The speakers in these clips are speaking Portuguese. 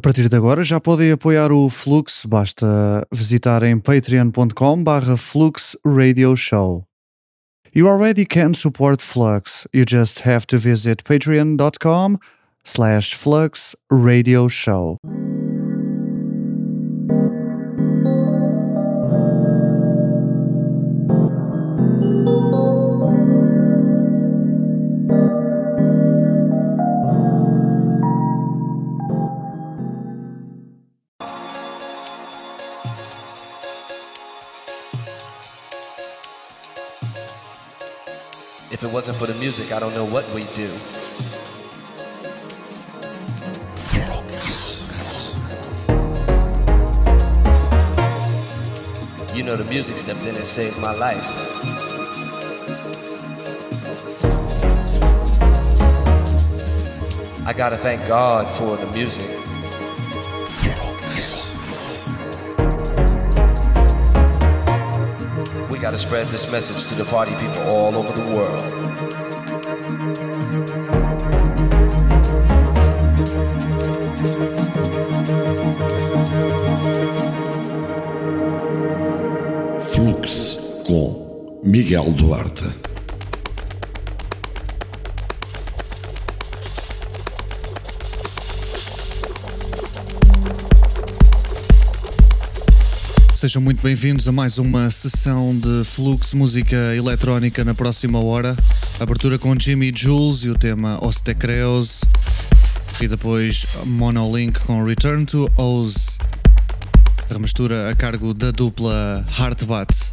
A partir de agora já podem apoiar o Flux, basta visitarem patreon.com barra Flux Radio Show. You already can support Flux, you just have to visit patreon.com slash Flux Radio Show. Wasn't for the music, I don't know what we'd do. You know, the music stepped in and saved my life. I gotta thank God for the music. We gotta spread this message to the party people all over the world. Miguel Duarte. Sejam muito bem-vindos a mais uma sessão de Flux Música Eletrónica na próxima hora. Abertura com Jimmy Jules e o tema Os Te Creos. E depois Monolink com Return to Oz. Remistura a cargo da dupla Heartbat.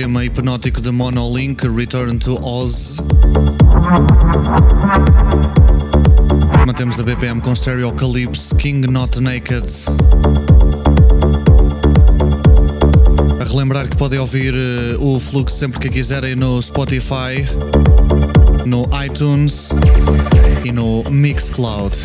Tema hipnótico de Monolink, Return to Oz. Mantemos a BPM com Stereocalypse, King Not Naked. A relembrar que podem ouvir eh, o fluxo sempre que quiserem no Spotify, no iTunes e no Mixcloud.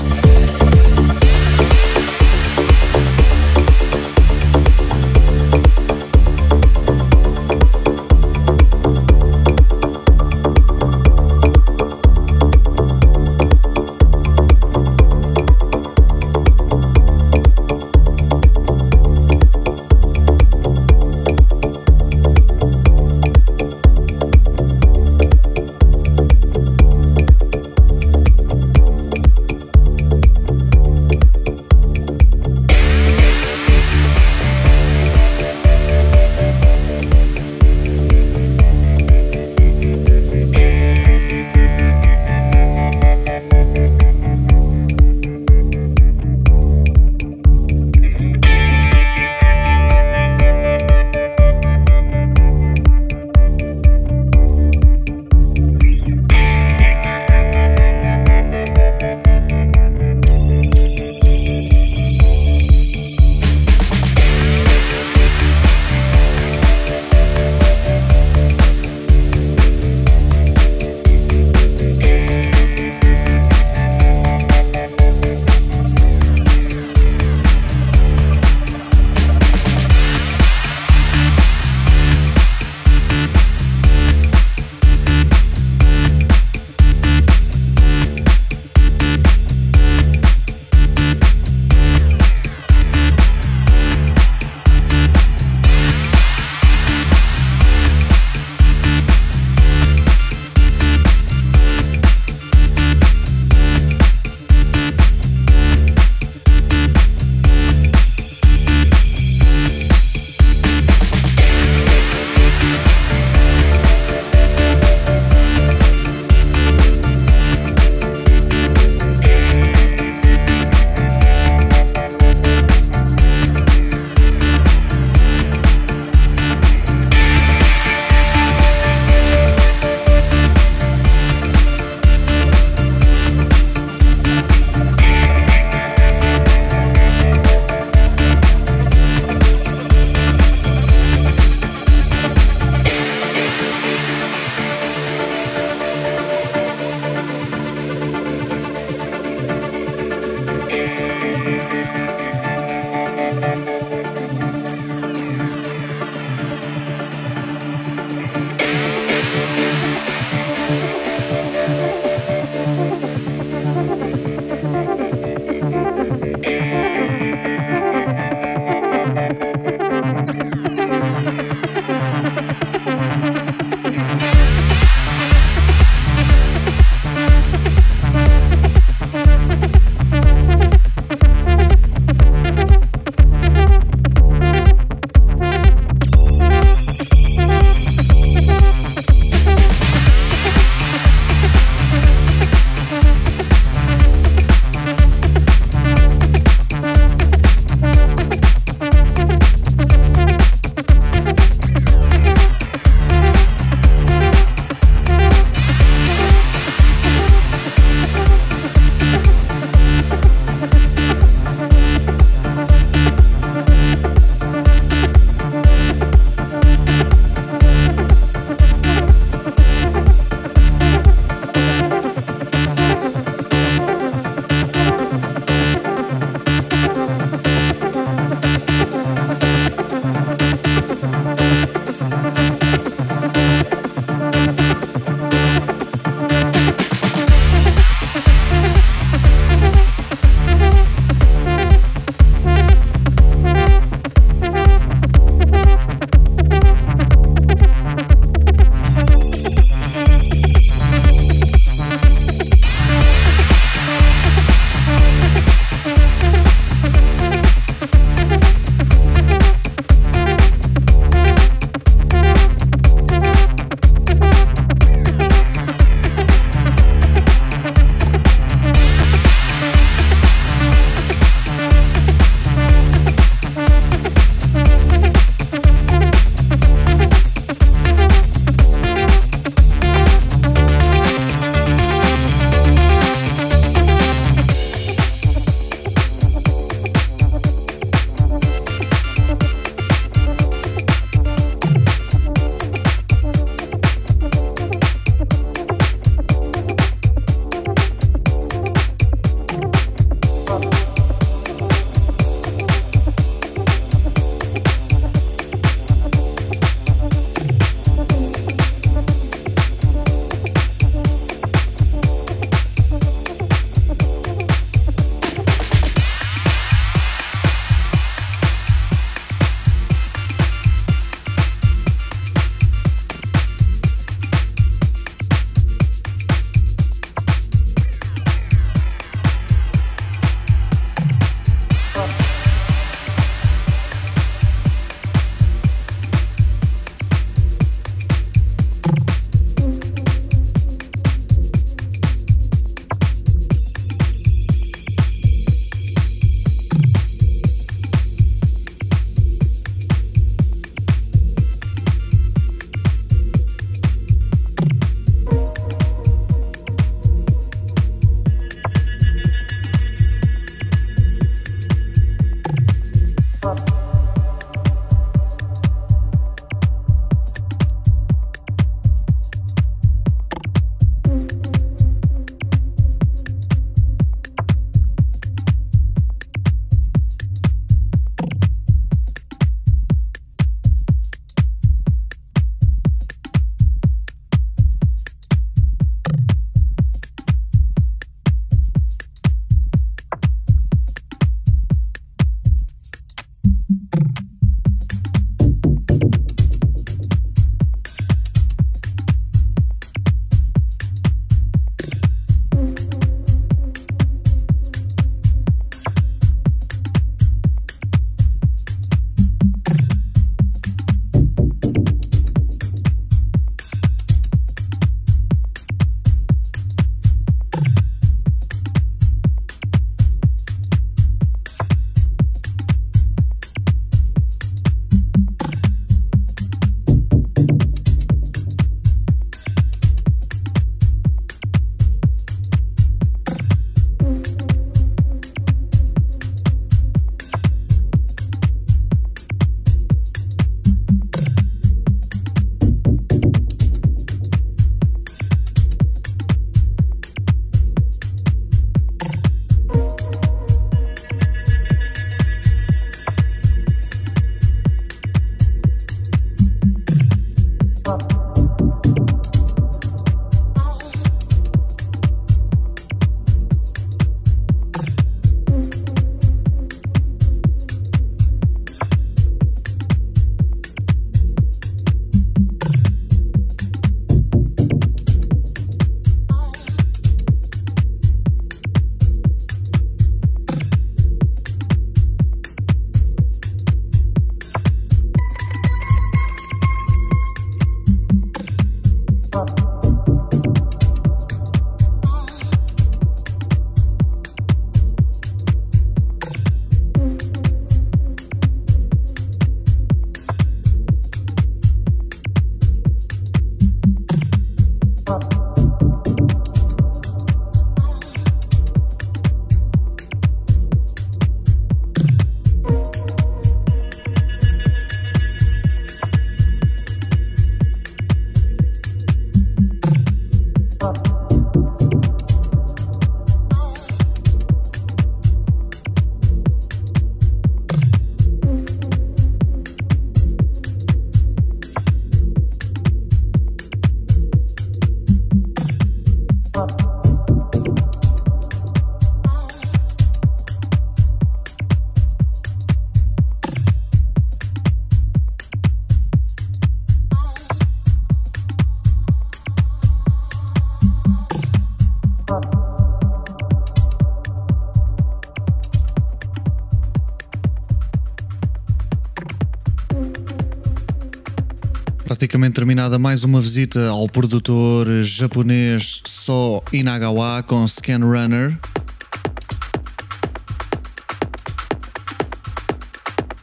Praticamente terminada mais uma visita ao produtor japonês So Inagawa com Scan Runner.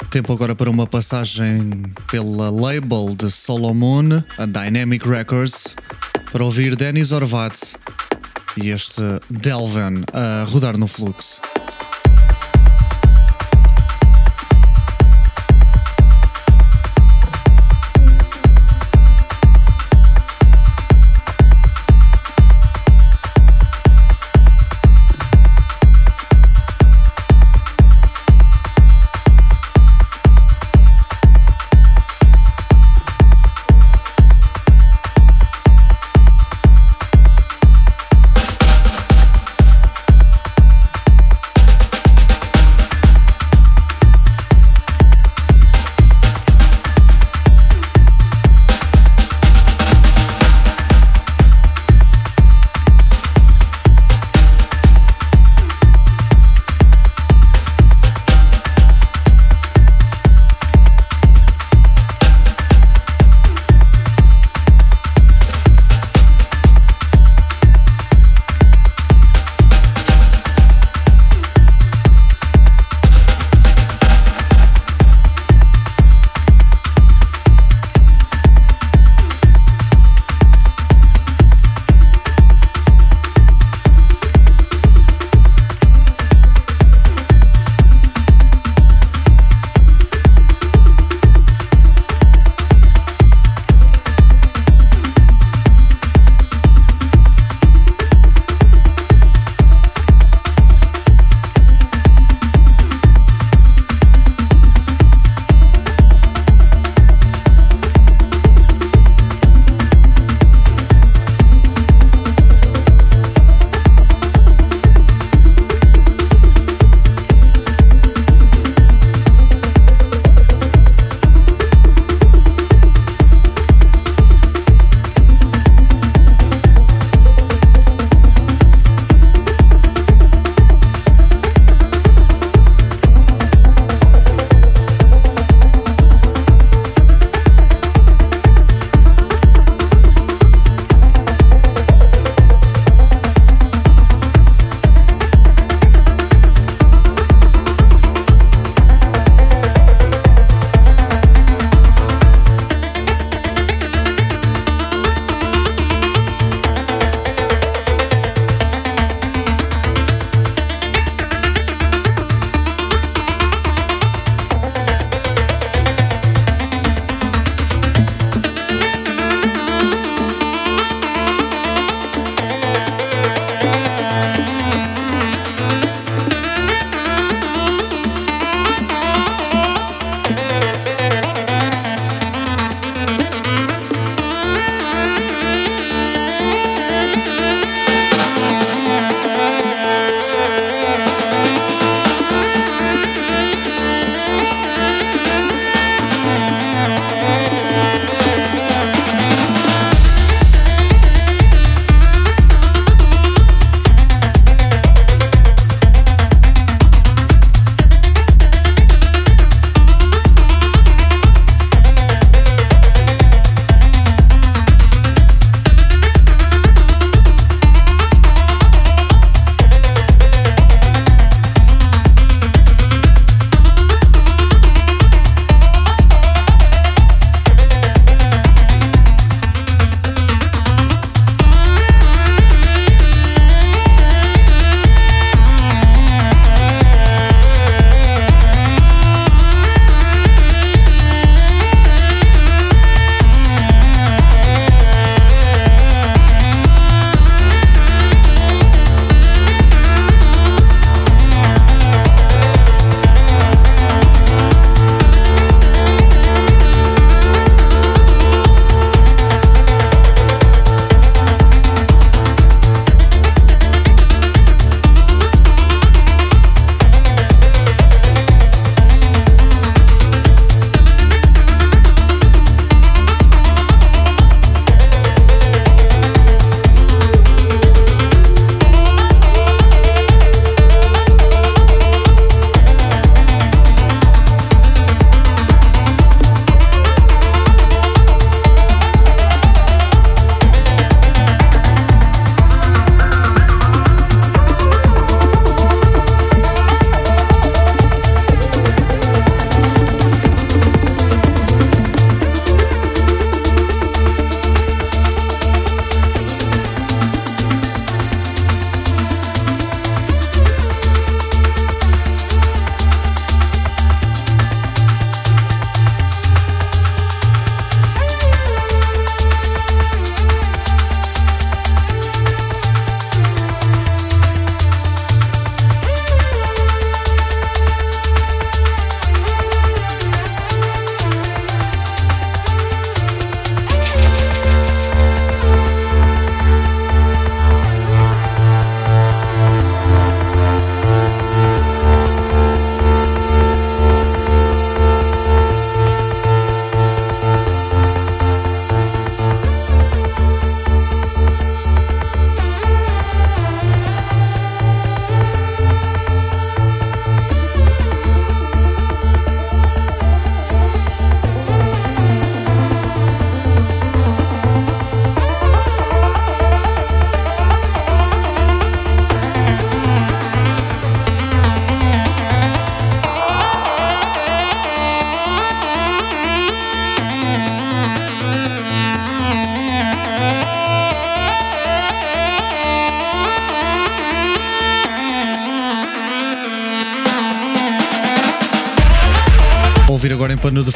Tempo agora para uma passagem pela label de Solomon, a Dynamic Records, para ouvir Denis Orvat e este Delven a rodar no fluxo.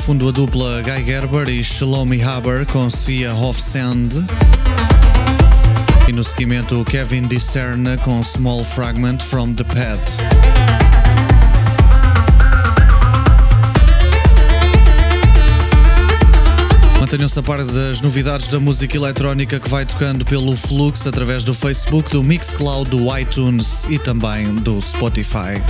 Fundo a dupla Guy Gerber e Shlomi Haber com Sia Hofsand. E no seguimento Kevin Discerna com Small Fragment from the Path. Mantenham-se a par das novidades da música eletrónica que vai tocando pelo Flux através do Facebook, do Mixcloud, do iTunes e também do Spotify.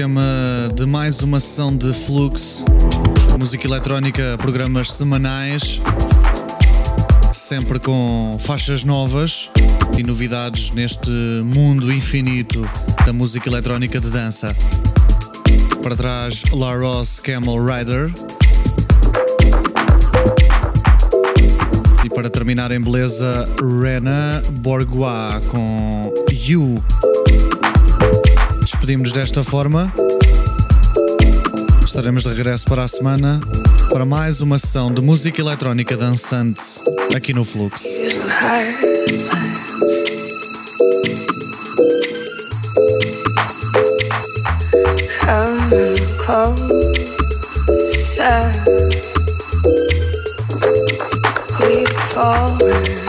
Tema de mais uma sessão de Flux, música eletrónica, programas semanais, sempre com faixas novas e novidades neste mundo infinito da música eletrónica de dança. Para trás, La Ross Camel Rider. E para terminar em beleza, Rena Bourgois com You despedimos desta forma. Estaremos de regresso para a semana para mais uma sessão de música eletrónica dançante aqui no Flux. as